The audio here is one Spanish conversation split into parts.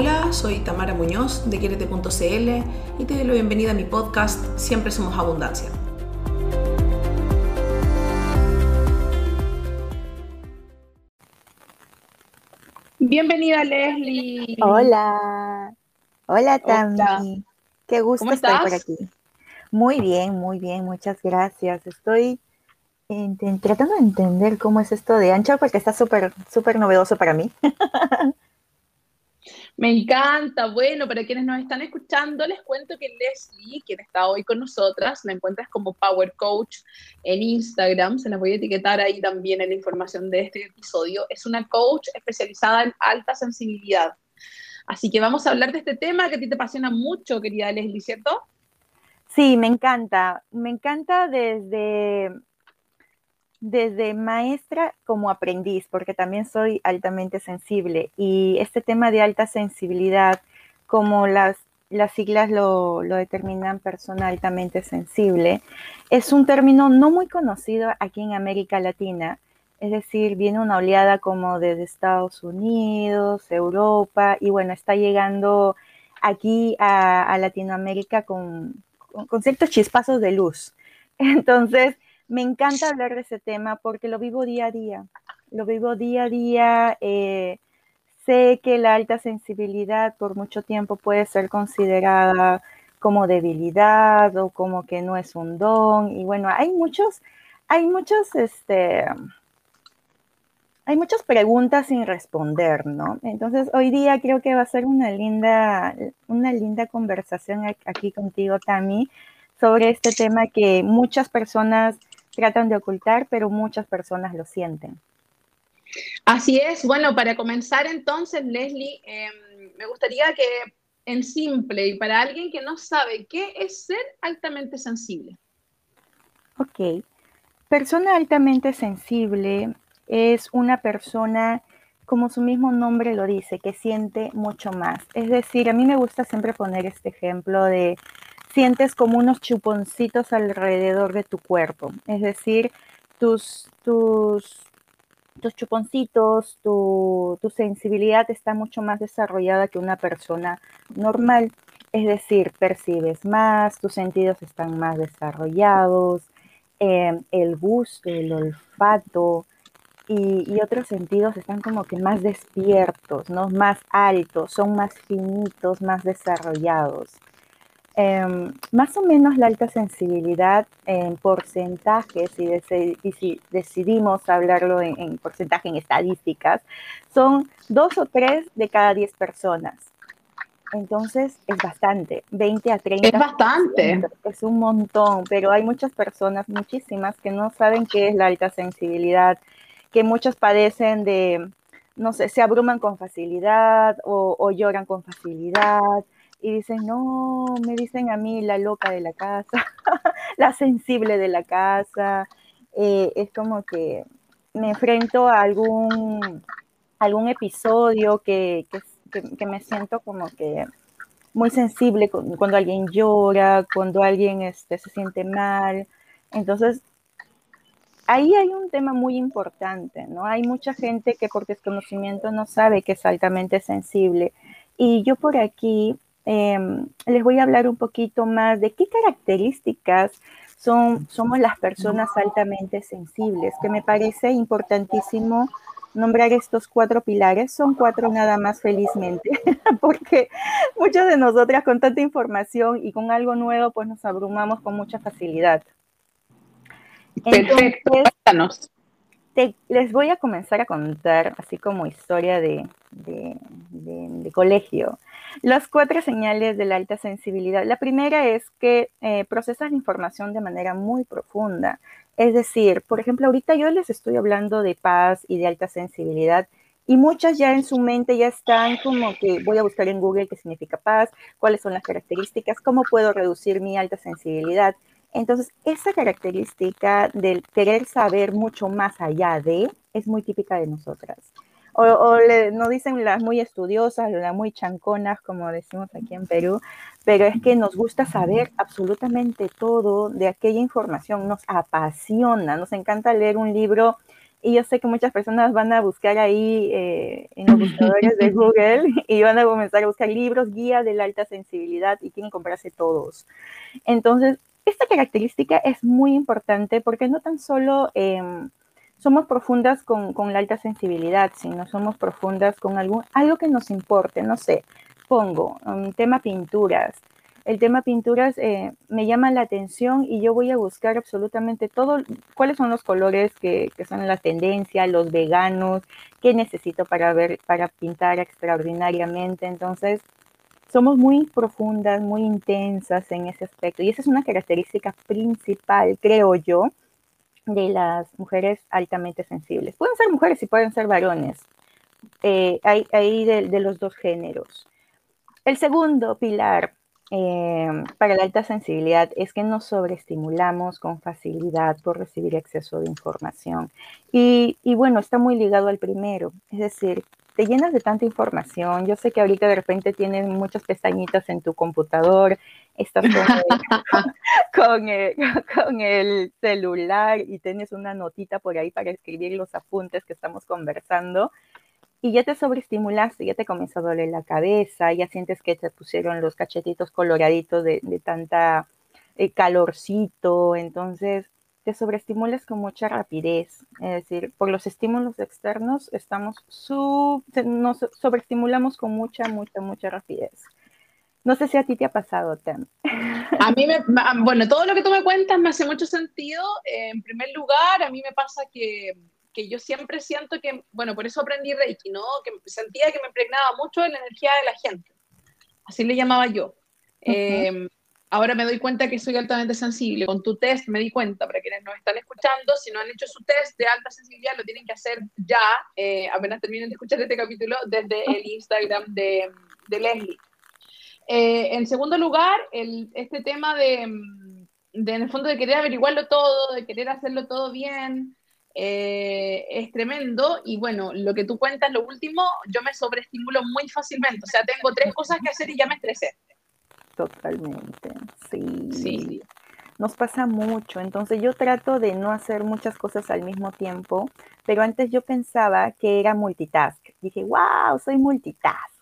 Hola, soy Tamara Muñoz de Quierete.cl y te doy la bienvenida a mi podcast Siempre Somos Abundancia. Bienvenida Leslie. Hola. Hola Tami. Qué gusto estar por aquí. Muy bien, muy bien, muchas gracias. Estoy tratando de entender cómo es esto de Anchor porque está súper, súper novedoso para mí. Me encanta. Bueno, para quienes nos están escuchando, les cuento que Leslie, quien está hoy con nosotras, la encuentras como Power Coach en Instagram. Se las voy a etiquetar ahí también en la información de este episodio. Es una coach especializada en alta sensibilidad. Así que vamos a hablar de este tema que a ti te apasiona mucho, querida Leslie, ¿cierto? Sí, me encanta. Me encanta desde desde maestra como aprendiz, porque también soy altamente sensible. Y este tema de alta sensibilidad, como las, las siglas lo, lo, determinan persona altamente sensible, es un término no muy conocido aquí en América Latina. Es decir, viene una oleada como desde Estados Unidos, Europa, y bueno, está llegando aquí a, Latinoamérica con, con, con ciertos chispazos de luz. Entonces, me encanta hablar de ese tema porque lo vivo día a día. Lo vivo día a día. Eh, sé que la alta sensibilidad por mucho tiempo puede ser considerada como debilidad o como que no es un don. Y bueno, hay muchos, hay muchos, este, hay muchas preguntas sin responder, ¿no? Entonces, hoy día creo que va a ser una linda, una linda conversación aquí contigo, Tami, sobre este tema que muchas personas tratan de ocultar, pero muchas personas lo sienten. Así es. Bueno, para comenzar entonces, Leslie, em, me gustaría que en simple y para alguien que no sabe, ¿qué es ser altamente sensible? Ok. Persona altamente sensible es una persona, como su mismo nombre lo dice, que siente mucho más. Es decir, a mí me gusta siempre poner este ejemplo de sientes como unos chuponcitos alrededor de tu cuerpo. Es decir, tus, tus, tus chuponcitos, tu, tu sensibilidad está mucho más desarrollada que una persona normal. Es decir, percibes más, tus sentidos están más desarrollados, em, el gusto, el olfato y, y, otros sentidos están como que más despiertos, ¿no? más altos, son más finitos, más desarrollados. Eh, más o menos la alta sensibilidad en porcentajes, y, y si decidimos hablarlo en, en, porcentaje, en estadísticas, son dos o tres de cada diez personas. Entonces es bastante, 20 a 30. Es bastante. Es un montón, pero hay muchas personas, muchísimas, que no saben qué es la alta sensibilidad, que muchos padecen de, no sé, se abruman con facilidad o, o lloran con facilidad y dicen, no, me dicen a mí la loca de la casa, la sensible de la casa. Eh, es como que me enfrento a algún, algún episodio que, que, que, me siento como que muy sensible cuando alguien llora, cuando alguien este, se siente mal. Entonces, ahí hay un tema muy importante, ¿no? Hay mucha gente que por desconocimiento no sabe que es altamente sensible. Y yo por aquí eh, les voy a hablar un poquito más de qué características son, somos las personas altamente sensibles, que me parece importantísimo nombrar estos cuatro pilares. Son cuatro nada más felizmente, porque muchas de nosotras con tanta información y con algo nuevo, pues nos abrumamos con mucha facilidad. Perfecto, Entonces, te, les voy a comenzar a contar, así como historia de, de, de, de colegio. Las cuatro señales de la alta sensibilidad. La primera es que eh, procesas la información de manera muy profunda. Es decir, por ejemplo, ahorita yo les estoy hablando de paz y de alta sensibilidad y muchas ya en su mente ya están como que voy a buscar en Google qué significa paz, cuáles son las características, cómo puedo reducir mi alta sensibilidad. Entonces, esa característica del querer saber mucho más allá de es muy típica de nosotras o, o le, no dicen las muy estudiosas, las muy chanconas, como decimos aquí en Perú, pero es que nos gusta saber absolutamente todo de aquella información, nos apasiona, nos encanta leer un libro Y yo sé que muchas personas van a buscar ahí eh, en los buscadores de Google y van a comenzar a buscar libros, guía de la alta sensibilidad y quieren comprarse todos. Entonces, esta característica es muy importante porque no tan solo em, somos profundas con, con, la alta sensibilidad, sino somos profundas con algún, algo que nos importe, no sé, pongo un tema pinturas. El tema pinturas eh, me llama la atención y yo voy a buscar absolutamente todo, cuáles son los colores que, que son la tendencia, los veganos, qué necesito para ver, para pintar extraordinariamente. Entonces, somos muy profundas, muy intensas en ese aspecto. Y esa es una característica principal, creo yo, de las mujeres altamente sensibles. Pueden ser mujeres y pueden ser varones. Eh, hay, de, los dos géneros. El segundo pilar eh, para la alta sensibilidad es que nos sobreestimulamos con facilidad por recibir exceso de información. Y, y bueno, está muy ligado al primero, es decir, te llenas de tanta información. Yo sé que ahorita de repente tienes muchas pestañitas en tu computador, estás con el, con, el, celular y tienes una notita por ahí para escribir los apuntes que estamos conversando. Y ya te sobreestimulaste, ya te comenzó a doler la cabeza, ya sientes que te pusieron los cachetitos coloraditos de, de tanta eh, calorcito. Entonces, te sobreestimulas con mucha rapidez. Es decir, por los estímulos externos estamos sub, nos sobreestimulamos con mucha, mucha, mucha rapidez. No sé si a ti te ha pasado, Tem. A mí, me, bueno, todo lo que tú me cuentas me hace mucho sentido. en primer lugar, a mí me pasa que, que, yo siempre siento que, bueno, por eso aprendí Reiki, ¿no? Que sentía que me impregnaba mucho en la energía de la gente. Así le llamaba yo. Ahora me doy cuenta que soy altamente sensible. Con tu test me di cuenta, para quienes nos están escuchando, si no han hecho su test de alta sensibilidad, lo tienen que hacer ya, eh, apenas terminen de escuchar este capítulo, desde el Instagram de, de Leslie. Eh, en segundo lugar, el, este tema de, de, en el fondo, de querer averiguarlo todo, de querer hacerlo todo bien, eh, es tremendo. Y bueno, lo que tú cuentas, lo último, yo me sobreestimulo muy fácilmente. O sea, tengo tres cosas que hacer y ya me estresé. Totalmente, sí. Nos pasa mucho, entonces yo trato de no hacer muchas cosas al mismo tiempo, pero antes yo pensaba que era multitask. Dije, wow, soy multitask.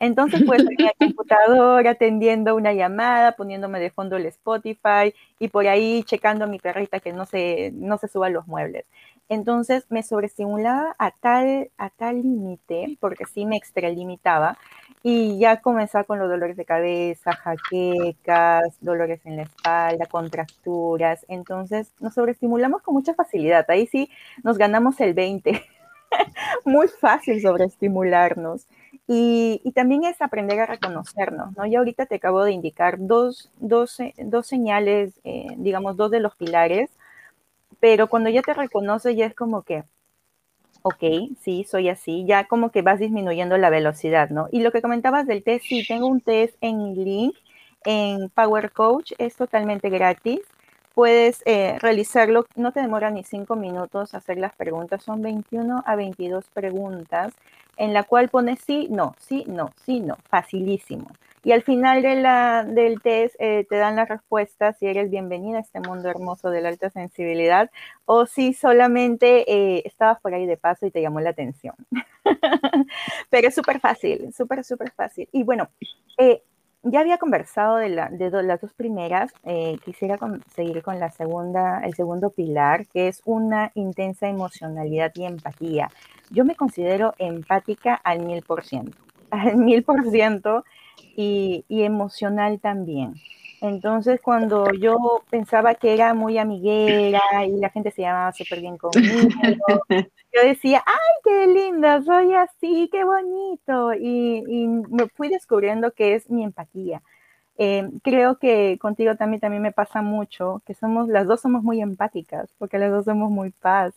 Entonces, pues, en la computadora atendiendo una llamada, poniéndome de fondo el Spotify y por ahí checando a mi perrita que no se, no se suba los muebles. Entonces, me sobreestimulaba a tal, a tal límite, porque sí me extralimitaba, y ya comenzaba con los dolores de cabeza, jaquecas, dolores en la espalda, contracturas. Entonces nos sobreestimulamos con mucha facilidad. Ahí sí nos ganamos el 20. Muy fácil sobreestimularnos. Y, y también es aprender a reconocernos, ¿no? Yo ahorita te acabo de indicar dos, dos, dos señales, eh, digamos, dos de los pilares, pero cuando ya te reconoces ya es como que, ok, sí, soy así, ya como que vas disminuyendo la velocidad, ¿no? Y lo que comentabas del test, sí, tengo un test en link en Power Coach, es totalmente gratis. Puedes eh, realizarlo, no te demora ni cinco minutos hacer las preguntas, son 21 a 22 preguntas, en la cual pones sí, no, sí, no, sí, no, facilísimo. Y al final de la, del test eh, te dan las respuestas si eres bienvenida a este mundo hermoso de la alta sensibilidad o si solamente eh, estabas por ahí de paso y te llamó la atención. Pero es súper fácil, súper, súper fácil. Y bueno, eh, ya había conversado de, la, de las dos primeras, quisiera seguir con la segunda, el segundo pilar, que es una intensa emocionalidad y empatía. Yo me considero empática al mil por ciento, al mil por ciento y, emocional también. Entonces, cuando yo pensaba que era muy amiguera y la gente se llamaba súper bien conmigo, yo decía, ¡ay, qué linda! Soy así, qué bonito. Y, me fui descubriendo que es mi empatía. Eh, creo que contigo también, también me pasa mucho, que somos, las dos somos muy empáticas, porque las dos somos muy paz.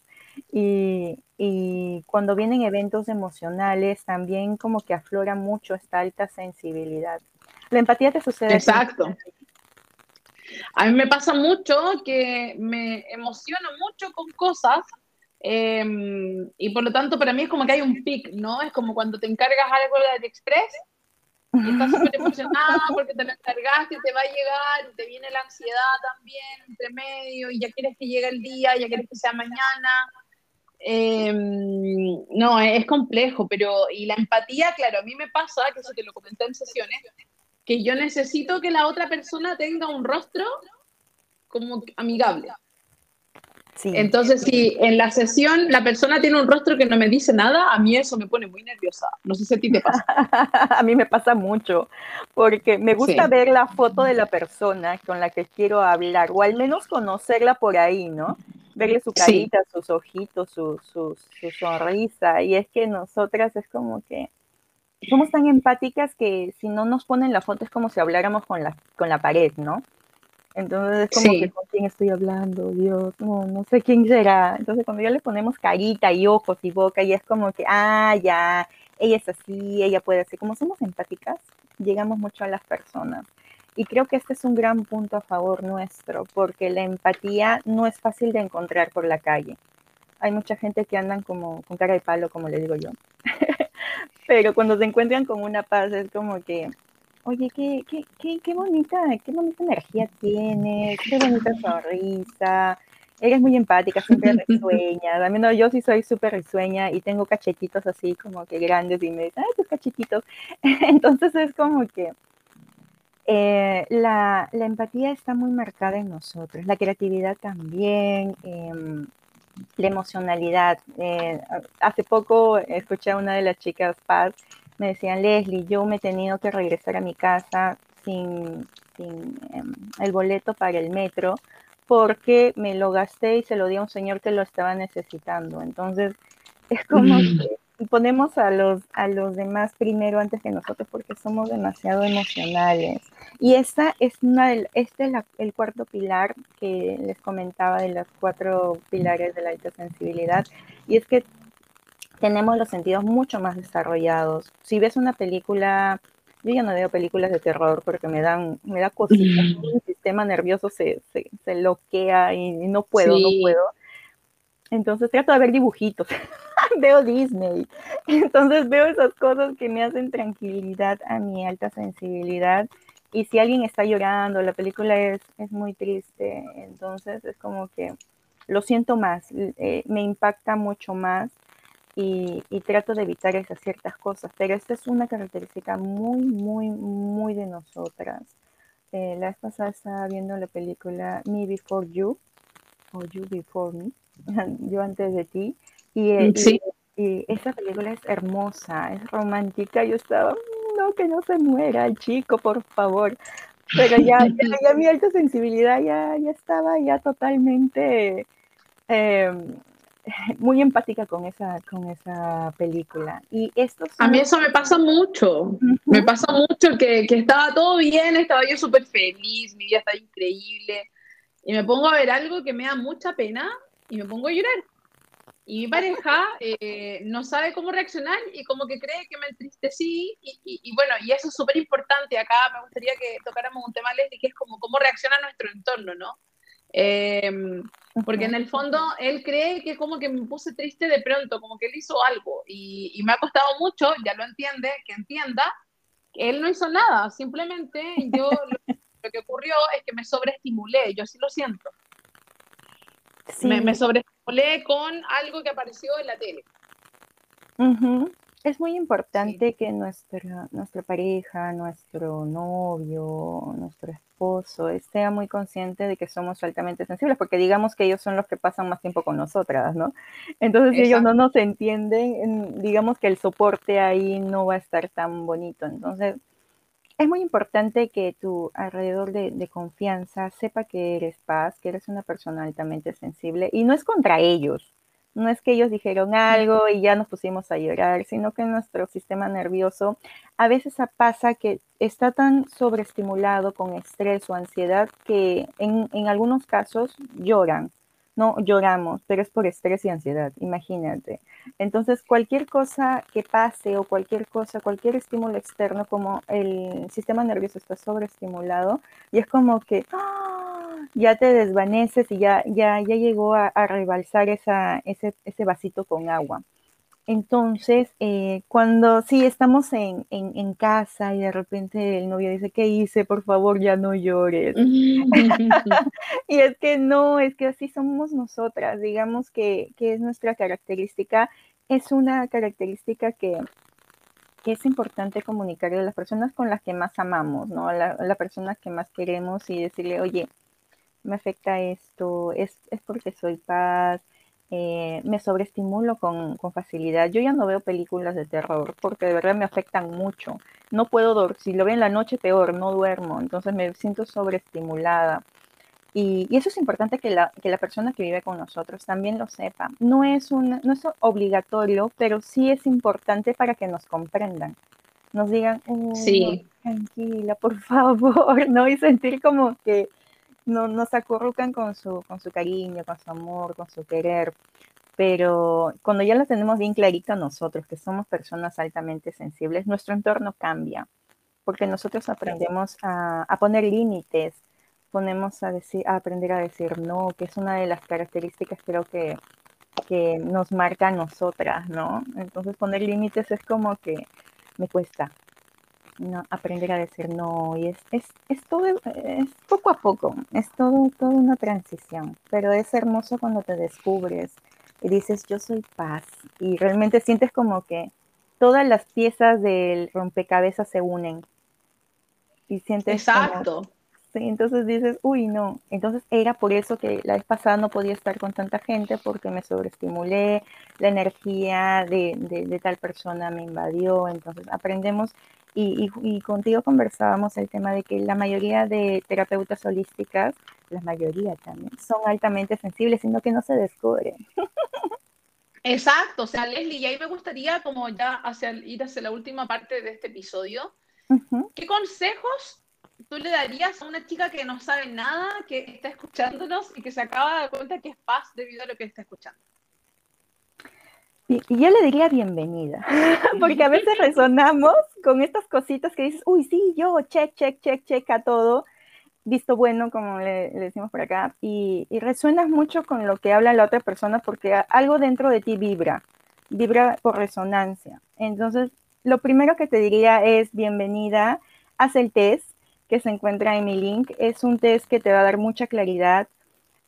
Y, y cuando vienen eventos emocionales también como que aflora mucho esta alta sensibilidad. La empatía te sucede. Exacto. A mí me pasa mucho que me emociono mucho con cosas em, y por lo tanto para mí es como que hay un pic, ¿no? Es como cuando te encargas algo de AliExpress y estás súper emocionada porque te lo encargaste te va a llegar y te viene la ansiedad también entre medio y ya quieres que llegue el día, ya quieres que sea mañana Em, no, es complejo, pero y la empatía, claro, a mí me pasa, que eso te lo comenté en sesiones, que yo necesito que la otra persona tenga un rostro como amigable. Entonces, si en la sesión la persona tiene un rostro que no me dice nada, a mí eso me pone muy nerviosa. No sé si a ti te pasa. a mí me pasa mucho, porque me gusta ver la foto de la persona con la que quiero hablar, o al menos conocerla por ahí, ¿no? Verle su carita, sus ojitos, su, su, su sonrisa. Y es que nosotras es como que somos tan empáticas que si no nos ponen la foto es como si habláramos con la, con la pared, ¿no? Entonces es como que con quién estoy hablando, Dios, no, no sé quién será. Entonces cuando ya le ponemos carita y ojos y boca, y es como que, ah, ya, ella es así, ella puede ser. Como somos empáticas, llegamos mucho a las personas. Y creo que este es un gran punto a favor nuestro, porque la empatía no es fácil de encontrar por la calle. Hay mucha gente que andan como con cara de palo, como le digo yo. Pero cuando se encuentran con una paz es como que Oye, qué, qué, qué, qué bonita, qué bonita energía tienes, qué bonita sonrisa, eres muy empática, siempre risueña. No, yo sí soy súper risueña y tengo cachetitos así como que grandes y me dicen, ay, tus cachetitos. Entonces es como que eh, la, la, empatía está muy marcada en nosotros, la creatividad también, em, la emocionalidad. Eh, hace poco escuché a una de las chicas, Paz, me decían, Leslie, yo me he tenido que regresar a mi casa sin, em, el boleto para el metro porque me lo gasté y se lo di a un señor que lo estaba necesitando. Entonces, es como que ponemos a los, a los demás primero antes que nosotros porque somos demasiado emocionales. Y esta es una este es el cuarto pilar que les comentaba de los cuatro pilares de la alta sensibilidad. Y es que tenemos los sentidos mucho más desarrollados. Si ves una película, yo ya no veo películas de terror porque me dan, me da cositas, mi sistema nervioso se, se, se loquea y, no puedo, no puedo. Entonces trato de ver dibujitos, veo Disney, entonces veo esas cosas que me hacen tranquilidad a mi alta sensibilidad. Y si alguien está llorando, la película es, es muy triste, entonces es como que lo siento más, eh, me impacta mucho más y, trato de evitar esas ciertas cosas, pero esta es una característica muy, muy, muy de nosotras. Eh, la vez pasada estaba viendo la película Me Before You, o You Before Me, yo antes de ti, y, eh, y, esa película es hermosa, es romántica, yo estaba, no, que no se muera el chico, por favor, pero ya, ya, mi alta sensibilidad ya, ya estaba ya totalmente... Eh, muy empática con esa, con esa película. Y esto A mí eso me pasa mucho. Me pasa mucho que, que, estaba todo bien, estaba yo súper feliz, mi vida está increíble. Y me pongo a ver algo que me da mucha pena y me pongo a llorar. Y mi pareja eh, no sabe cómo reaccionar y como que cree que me entristecí. Y, y, bueno, y eso es súper importante. Acá me gustaría que tocáramos un tema, Leslie, que es como cómo reacciona nuestro entorno, ¿no? Eh, porque en el fondo él cree que como que me puse triste de pronto, como que él hizo algo y, me ha costado mucho, ya lo entiende, que entienda que él no hizo nada, simplemente yo lo, que ocurrió es que me sobreestimulé, yo sí lo siento. Me, me sobreestimulé con algo que apareció en la tele. Es muy importante que nuestra, nuestra pareja, nuestro novio, nuestro esposo esté muy consciente de que somos altamente sensibles, porque digamos que ellos son los que pasan más tiempo con nosotras, ¿no? Entonces, si ellos no nos entienden, digamos que el soporte ahí no va a estar tan bonito. Entonces, es muy importante que tu alrededor de, de, confianza sepa que eres paz, que eres una persona altamente sensible y no es contra ellos, no es que ellos dijeron algo y ya nos pusimos a llorar, sino que nuestro sistema nervioso a veces pasa que está tan sobreestimulado con estrés o ansiedad que en, en algunos casos lloran. No lloramos, pero es por estrés y ansiedad, imagínate. Entonces, cualquier cosa que pase o cualquier cosa, cualquier estímulo externo, como el sistema nervioso está sobreestimulado, y es como que ¡ah! ya te desvaneces y ya, ya, ya llegó a, rebalsar esa, ese, ese vasito con agua. Entonces, eh, cuando sí estamos en, en, casa y de repente el novio dice, ¿qué hice? Por favor, ya no llores. y es que no, es que así somos nosotras, digamos que, que es nuestra característica, es una característica que, que es importante comunicarle a las personas con las que más amamos, ¿no? A la, las personas que más queremos y decirle, oye, me afecta esto, es, es porque soy paz, eh, me sobreestimulo con, con, facilidad. Yo ya no veo películas de terror porque de verdad me afectan mucho. No puedo dormir, si lo veo en la noche peor, no duermo, entonces me siento sobreestimulada. Y, y, eso es importante que la, que la persona que vive con nosotros también lo sepa. No es, un, no es obligatorio, pero sí es importante para que nos comprendan. Nos digan, sí. tranquila, por favor, ¿no? Y sentir como que no, nos acurrucan con su, con su cariño, con su amor, con su querer. Pero cuando ya lo tenemos bien clarito nosotros, que somos personas altamente sensibles, nuestro entorno cambia, porque nosotros aprendemos a, a poner límites, ponemos a, decir, a aprender a decir no, que es una de las características creo que, que nos marca a nosotras, ¿no? Entonces poner límites es como que me cuesta, ¿no? aprender a decir no, y es, es, es todo, es poco a poco, es todo, toda una transición, pero es hermoso cuando te descubres y dices yo soy paz, y realmente sientes como que todas las piezas del rompecabezas se unen. Y sientes Exacto. Sí, entonces dices, uy, no. Entonces era por eso que la vez pasada no podía estar con tanta gente porque me sobreestimulé, la energía de, de, tal persona me invadió. Entonces aprendemos y, y, contigo conversábamos el tema de que la mayoría de terapeutas holísticas, la mayoría también, son altamente sensibles, sino que no se descubren. Exacto, o sea, Leslie, y ahí me gustaría como ya hacia, ir hacia la última parte de este episodio. ¿Qué consejos tú le darías a una chica que no sabe nada, que está escuchándonos y que se acaba de dar cuenta que es paz debido a lo que está escuchando? Y, yo le diría bienvenida, porque a veces resonamos con estas cositas que dices, uy, sí, yo, check, check, check, check a todo, visto bueno, como le, decimos por acá, y, y, resuenas mucho con lo que habla la otra persona porque algo dentro de ti vibra, vibra por resonancia. Entonces, lo primero que te diría es bienvenida, haz el test, que se encuentra en mi link. Es un test que te va a dar mucha claridad.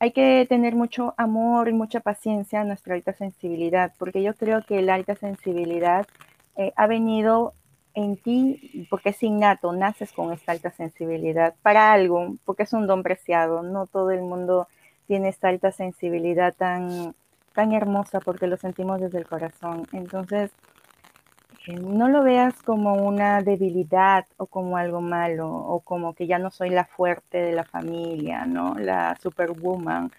Hay que tener mucho amor y mucha paciencia a nuestra alta sensibilidad, porque yo creo que la alta sensibilidad eh, ha venido en ti porque es innato, naces con esta alta sensibilidad para algo, porque es un don preciado. No todo el mundo tiene esta alta sensibilidad tan, tan hermosa porque lo sentimos desde el corazón. Entonces, no lo veas como una debilidad o como algo malo o como que ya no soy la fuerte de la familia, ¿no? La superwoman.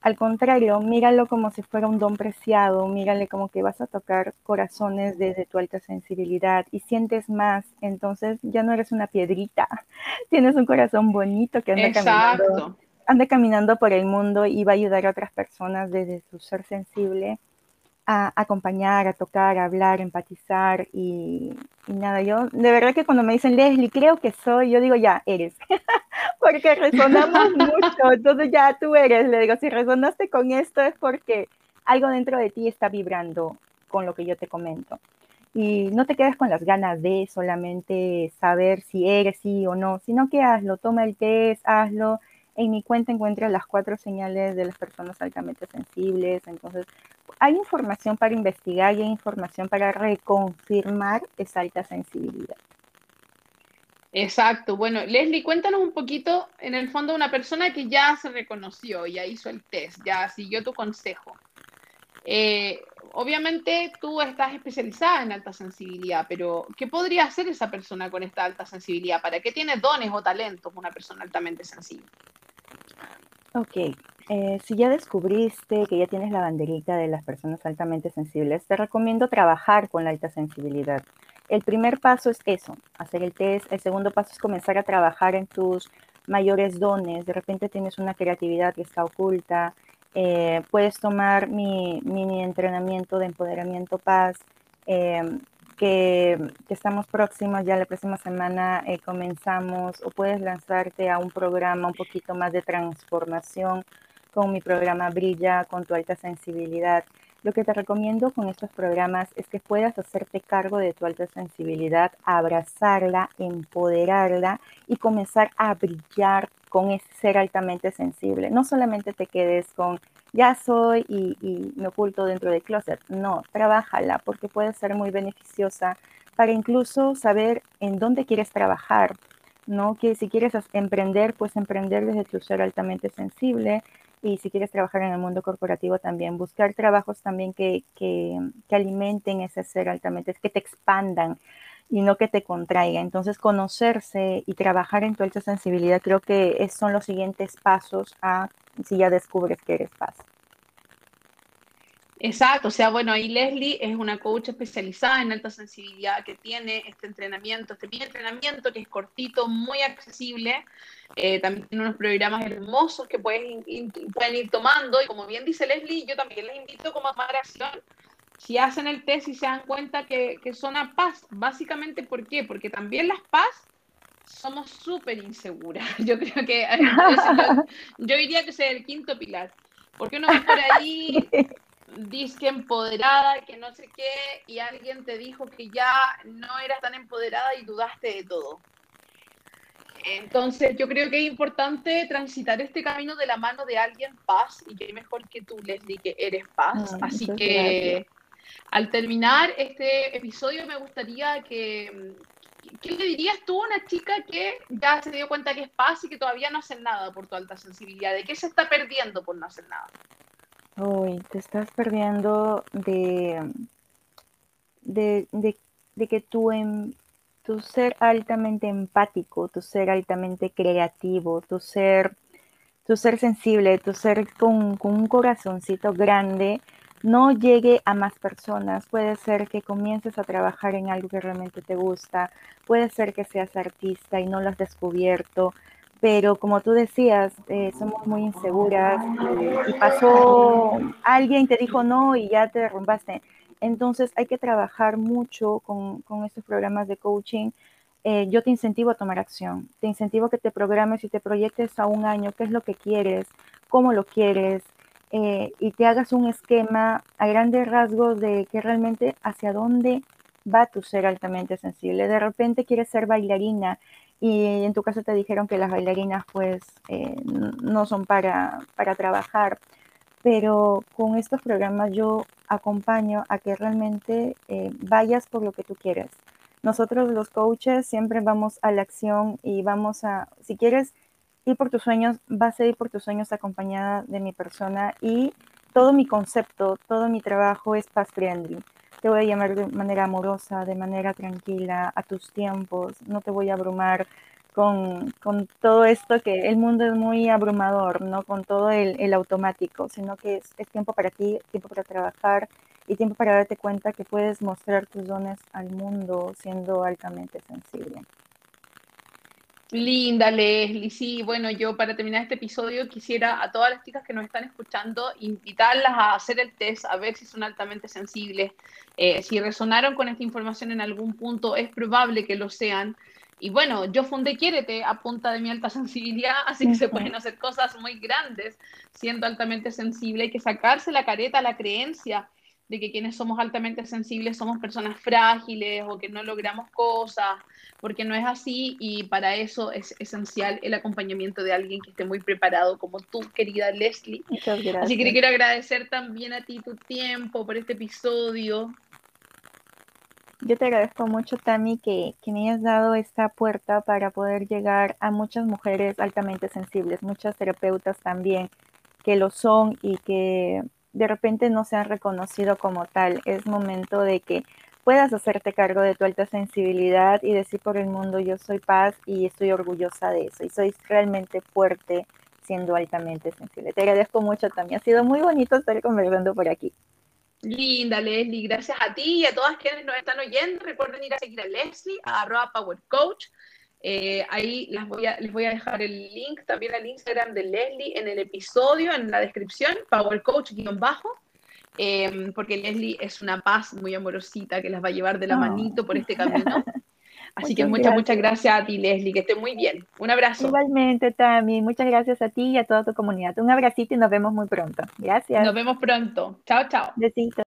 Al contrario, míralo como si fuera un don preciado, mírale como que vas a tocar corazones desde tu alta sensibilidad y sientes más, entonces ya no eres una piedrita, tienes un corazón bonito que anda caminando, anda caminando por el mundo y va a ayudar a otras personas desde su ser sensible a acompañar, a tocar, a hablar, empatizar y, nada, yo de verdad que cuando me dicen Leslie, creo que soy, yo digo ya, eres, porque resonamos mucho, entonces ya tú eres, le digo, si resonaste con esto es porque algo dentro de ti está vibrando con lo que yo te comento. Y no te quedes con las ganas de solamente saber si eres sí o no, sino que hazlo, toma el test, hazlo, en mi cuenta encuentras las cuatro señales de las personas altamente sensibles. Entonces, hay información para investigar y hay información para reconfirmar esa alta sensibilidad. Exacto. Bueno, Leslie, cuéntanos un poquito, en el fondo, una persona que ya se reconoció, ya hizo el test, ya siguió tu consejo. Eh, obviamente tú estás especializada en alta sensibilidad, pero ¿qué podría hacer esa persona con esta alta sensibilidad? ¿Para qué tiene dones o talentos una persona altamente sensible? Ok, eh, si ya descubriste que ya tienes la banderita de las personas altamente sensibles, te recomiendo trabajar con la alta sensibilidad. El primer paso es eso, hacer el test. El segundo paso es comenzar a trabajar en tus mayores dones. De repente tienes una creatividad que está oculta. Eh, puedes tomar mi mini entrenamiento de empoderamiento paz. Em, que, estamos próximos, ya la próxima semana eh, comenzamos o puedes lanzarte a un programa un poquito más de transformación con mi programa Brilla con tu alta sensibilidad. Lo que te recomiendo con estos programas es que puedas hacerte cargo de tu alta sensibilidad, abrazarla, empoderarla y comenzar a brillar con ese ser altamente sensible. No solamente te quedes con ya soy y, me oculto dentro del closet. No, trabájala porque puede ser muy beneficiosa para incluso saber en dónde quieres trabajar, ¿no? Que si quieres emprender, pues emprender desde tu ser altamente sensible, y si quieres trabajar en el mundo corporativo también, buscar trabajos también que, que, alimenten ese ser altamente, que te expandan y no que te contraiga. Entonces, conocerse y trabajar en tu alta sensibilidad creo que son los siguientes pasos a si ya descubres que eres paz. Exacto, o sea, bueno, ahí Leslie es una coach especializada en alta sensibilidad que tiene este entrenamiento, este mini entrenamiento que es cortito, muy accesible. Eh, también tiene unos programas hermosos que pueden, pueden ir tomando. Y como bien dice Leslie, yo también les invito como a tomar acción. Si hacen el test y se dan cuenta que, que son a paz, básicamente, ¿por qué? Porque también las paz somos súper inseguras. Yo creo que yo, yo, diría que es el quinto pilar. Porque uno va por ahí que empoderada, que no sé qué, y alguien te dijo que ya no eras tan empoderada y dudaste de todo. Entonces, yo creo que es importante transitar este camino de la mano de alguien paz, y que mejor que tú, Leslie, que eres paz. Así que al terminar este episodio, me gustaría que, ¿qué le dirías tú a una chica que ya se dio cuenta que es paz y que todavía no hace nada por tu alta sensibilidad? ¿De qué se está perdiendo por no hacer nada? Uy, te estás perdiendo de, de, que tu, em, tu ser altamente empático, tu ser altamente creativo, tu ser, tu ser sensible, tu ser con, con un corazoncito grande, no llegue a más personas. Puede ser que comiences a trabajar en algo que realmente te gusta, puede ser que seas artista y no lo has descubierto, pero como tú decías, eh, somos muy inseguras y, pasó alguien te dijo no y ya te derrumbaste. Entonces hay que trabajar mucho con, con estos programas de coaching. Eh, yo te incentivo a tomar acción, te incentivo a que te programes y te proyectes a un año, qué es lo que quieres, cómo lo quieres, eh, y te hagas un esquema a grandes rasgos de que realmente hacia dónde va tu ser altamente sensible. De repente quieres ser bailarina y en tu caso te dijeron que las bailarinas pues eh, no son para, para trabajar, pero con estos programas yo acompaño a que realmente eh, vayas por lo que tú quieres. Nosotros los coaches siempre vamos a la acción y vamos a, si quieres ir por tus sueños, vas a ir por tus sueños acompañada de mi persona y todo mi concepto, todo mi trabajo es paz friendly te voy a llamar de manera amorosa, de manera tranquila, a tus tiempos, no te voy a abrumar con, todo esto que el mundo es muy abrumador, ¿no? Con todo el, automático, sino que es, es, tiempo para ti, tiempo para trabajar y tiempo para darte cuenta que puedes mostrar tus dones al mundo siendo altamente sensible. Linda, Leslie. Sí, bueno, yo para terminar este episodio quisiera a todas las chicas que nos están escuchando invitarlas a hacer el test, a ver si son altamente sensibles. Eh, si resonaron con esta información en algún punto, es probable que lo sean. Y bueno, yo fundé Quiérete a punta de mi alta sensibilidad, así que se pueden hacer cosas muy grandes siendo altamente sensible. Hay que sacarse la careta, la creencia de que quienes somos altamente sensibles somos personas frágiles o que no logramos cosas, porque no es así y para eso es esencial el acompañamiento de alguien que esté muy preparado como tú, querida Leslie. Muchas gracias. Así que te quiero agradecer también a ti tu tiempo por este episodio. Yo te agradezco mucho, Tami, que, que me hayas dado esta puerta para poder llegar a muchas mujeres altamente sensibles, muchas terapeutas también que lo son y que de repente no se han reconocido como tal. Es momento de que puedas hacerte cargo de tu alta sensibilidad y decir por el mundo yo soy paz y estoy orgullosa de eso y soy realmente fuerte siendo altamente sensible. Te agradezco mucho también. Ha sido muy bonito estar conversando por aquí. Linda, Leslie. Gracias a ti y a todas quienes nos están oyendo. Recuerden ir a seguir a Leslie, a arroba Power Coach. Eh, ahí las voy a, les voy a dejar el link también al Instagram de Leslie en el episodio, en la descripción, Power Coach-bajo, em, porque Leslie es una paz muy amorosita que las va a llevar de la manito por este camino. Así que muchas, muchas gracias a ti, Leslie, que esté muy bien. Un abrazo. Igualmente, Tami, muchas gracias a ti y a toda tu comunidad. Un abracito y nos vemos muy pronto. Gracias. Nos vemos pronto. Chao, chao. Besitos.